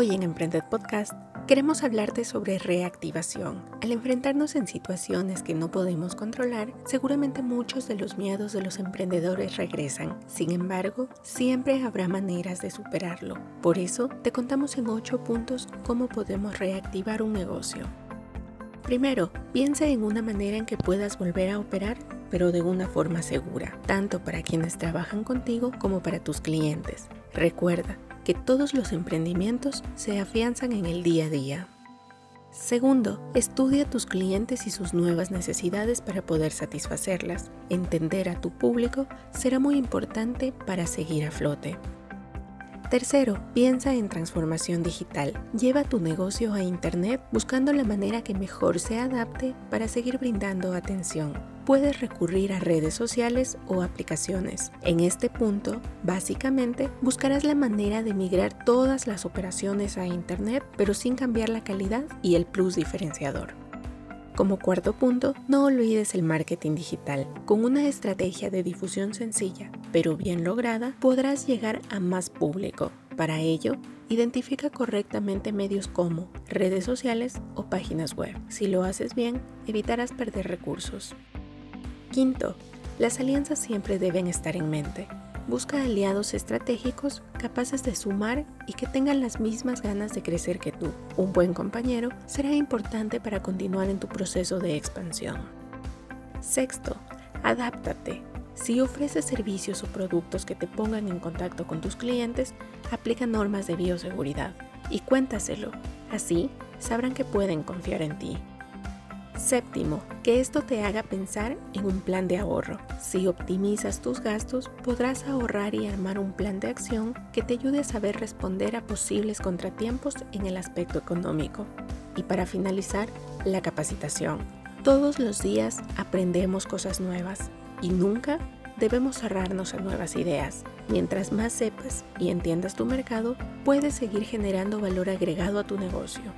Hoy en Emprended Podcast queremos hablarte sobre reactivación. Al enfrentarnos en situaciones que no podemos controlar, seguramente muchos de los miedos de los emprendedores regresan. Sin embargo, siempre habrá maneras de superarlo. Por eso, te contamos en 8 puntos cómo podemos reactivar un negocio. Primero, piensa en una manera en que puedas volver a operar pero de una forma segura, tanto para quienes trabajan contigo como para tus clientes. Recuerda, que todos los emprendimientos se afianzan en el día a día. Segundo, estudia tus clientes y sus nuevas necesidades para poder satisfacerlas. Entender a tu público será muy importante para seguir a flote. Tercero, piensa en transformación digital. Lleva tu negocio a Internet buscando la manera que mejor se adapte para seguir brindando atención puedes recurrir a redes sociales o aplicaciones. En este punto, básicamente, buscarás la manera de migrar todas las operaciones a Internet, pero sin cambiar la calidad y el plus diferenciador. Como cuarto punto, no olvides el marketing digital. Con una estrategia de difusión sencilla, pero bien lograda, podrás llegar a más público. Para ello, identifica correctamente medios como redes sociales o páginas web. Si lo haces bien, evitarás perder recursos. Quinto, las alianzas siempre deben estar en mente. Busca aliados estratégicos capaces de sumar y que tengan las mismas ganas de crecer que tú. Un buen compañero será importante para continuar en tu proceso de expansión. Sexto, adáptate. Si ofreces servicios o productos que te pongan en contacto con tus clientes, aplica normas de bioseguridad y cuéntaselo. Así sabrán que pueden confiar en ti. Séptimo, que esto te haga pensar en un plan de ahorro. Si optimizas tus gastos, podrás ahorrar y armar un plan de acción que te ayude a saber responder a posibles contratiempos en el aspecto económico. Y para finalizar, la capacitación. Todos los días aprendemos cosas nuevas y nunca debemos cerrarnos a nuevas ideas. Mientras más sepas y entiendas tu mercado, puedes seguir generando valor agregado a tu negocio.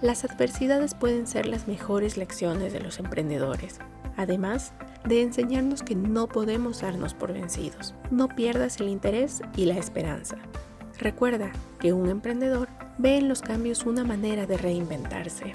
Las adversidades pueden ser las mejores lecciones de los emprendedores, además de enseñarnos que no podemos darnos por vencidos. No pierdas el interés y la esperanza. Recuerda que un emprendedor ve en los cambios una manera de reinventarse.